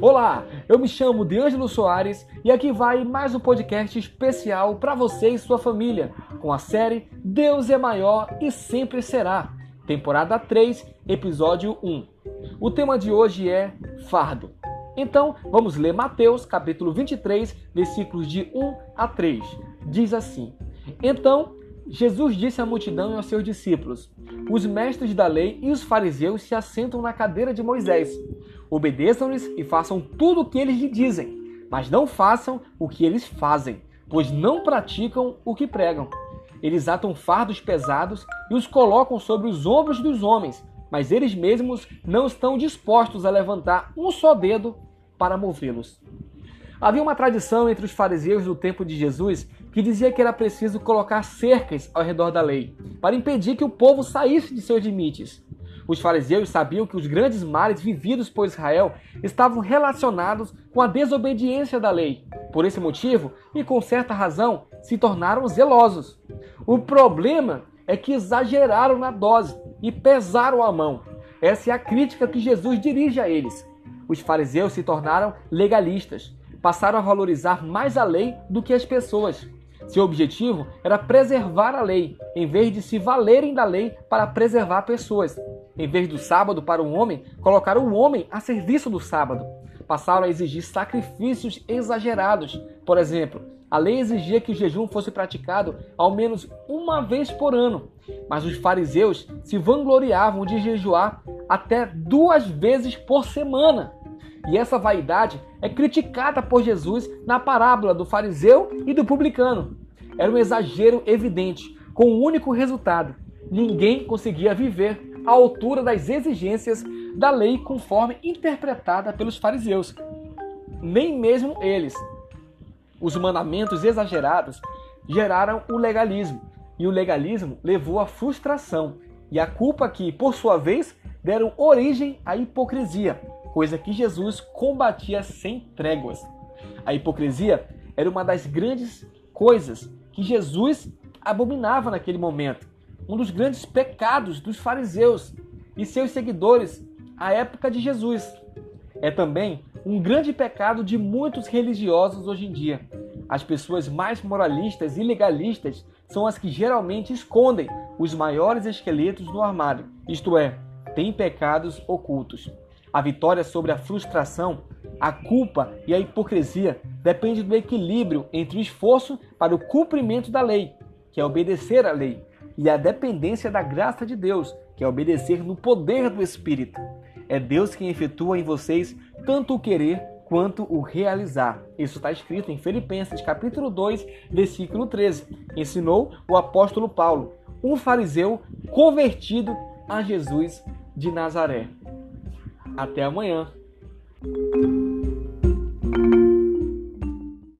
Olá, eu me chamo Deângelo Soares e aqui vai mais um podcast especial para você e sua família, com a série Deus é Maior e Sempre Será, temporada 3, episódio 1. O tema de hoje é fardo. Então, vamos ler Mateus, capítulo 23, versículos de 1 a 3. Diz assim: Então, Jesus disse à multidão e aos seus discípulos: Os mestres da lei e os fariseus se assentam na cadeira de Moisés. Obedeçam-lhes e façam tudo o que eles lhe dizem, mas não façam o que eles fazem, pois não praticam o que pregam. Eles atam fardos pesados e os colocam sobre os ombros dos homens, mas eles mesmos não estão dispostos a levantar um só dedo para movê-los. Havia uma tradição entre os fariseus do tempo de Jesus que dizia que era preciso colocar cercas ao redor da lei, para impedir que o povo saísse de seus limites. Os fariseus sabiam que os grandes males vividos por Israel estavam relacionados com a desobediência da lei. Por esse motivo, e com certa razão, se tornaram zelosos. O problema é que exageraram na dose e pesaram a mão. Essa é a crítica que Jesus dirige a eles. Os fariseus se tornaram legalistas, passaram a valorizar mais a lei do que as pessoas. Seu objetivo era preservar a lei, em vez de se valerem da lei para preservar pessoas. Em vez do sábado para o homem, colocaram o homem a serviço do sábado. Passaram a exigir sacrifícios exagerados. Por exemplo, a lei exigia que o jejum fosse praticado ao menos uma vez por ano, mas os fariseus se vangloriavam de jejuar até duas vezes por semana. E essa vaidade é criticada por Jesus na parábola do fariseu e do publicano. Era um exagero evidente, com um único resultado: ninguém conseguia viver à altura das exigências da lei conforme interpretada pelos fariseus. Nem mesmo eles. Os mandamentos exagerados geraram o legalismo, e o legalismo levou à frustração e à culpa que, por sua vez, deram origem à hipocrisia coisa que Jesus combatia sem tréguas. A hipocrisia era uma das grandes coisas que Jesus abominava naquele momento. Um dos grandes pecados dos fariseus e seus seguidores à época de Jesus. É também um grande pecado de muitos religiosos hoje em dia. As pessoas mais moralistas e legalistas são as que geralmente escondem os maiores esqueletos no armário, isto é, têm pecados ocultos. A vitória sobre a frustração, a culpa e a hipocrisia depende do equilíbrio entre o esforço para o cumprimento da lei, que é obedecer à lei, e a dependência da graça de Deus, que é obedecer no poder do Espírito. É Deus quem efetua em vocês tanto o querer quanto o realizar. Isso está escrito em Filipenses capítulo 2, versículo 13. Ensinou o apóstolo Paulo, um fariseu convertido a Jesus de Nazaré. Até amanhã.